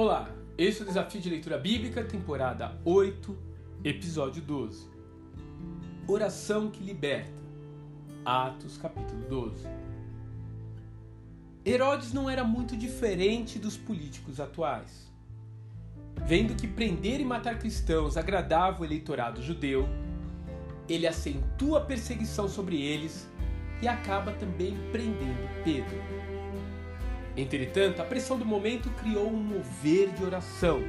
Olá, esse é o Desafio de Leitura Bíblica, temporada 8, episódio 12. Oração que liberta. Atos, capítulo 12. Herodes não era muito diferente dos políticos atuais. Vendo que prender e matar cristãos agradava o eleitorado judeu, ele acentua a perseguição sobre eles e acaba também prendendo. Entretanto, a pressão do momento criou um mover de oração.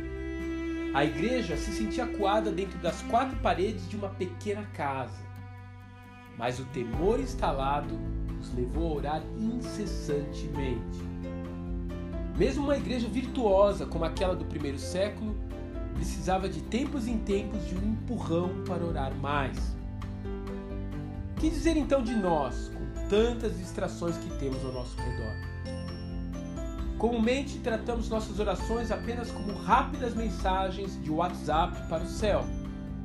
A igreja se sentia acuada dentro das quatro paredes de uma pequena casa. Mas o temor instalado os levou a orar incessantemente. Mesmo uma igreja virtuosa como aquela do primeiro século precisava de tempos em tempos de um empurrão para orar mais. Que dizer então de nós, com tantas distrações que temos ao nosso redor? Comumente tratamos nossas orações apenas como rápidas mensagens de WhatsApp para o céu.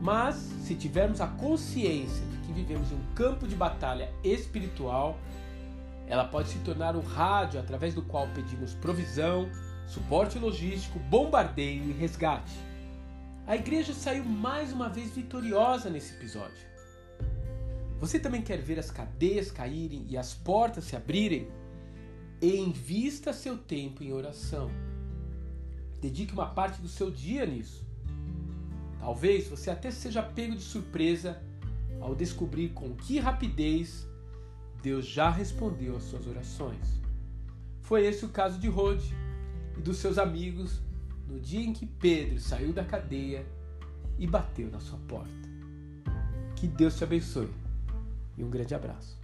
Mas, se tivermos a consciência de que vivemos em um campo de batalha espiritual, ela pode se tornar o rádio através do qual pedimos provisão, suporte logístico, bombardeio e resgate. A igreja saiu mais uma vez vitoriosa nesse episódio. Você também quer ver as cadeias caírem e as portas se abrirem? E invista seu tempo em oração. Dedique uma parte do seu dia nisso. Talvez você até seja pego de surpresa ao descobrir com que rapidez Deus já respondeu às suas orações. Foi esse o caso de Rode e dos seus amigos no dia em que Pedro saiu da cadeia e bateu na sua porta. Que Deus te abençoe e um grande abraço.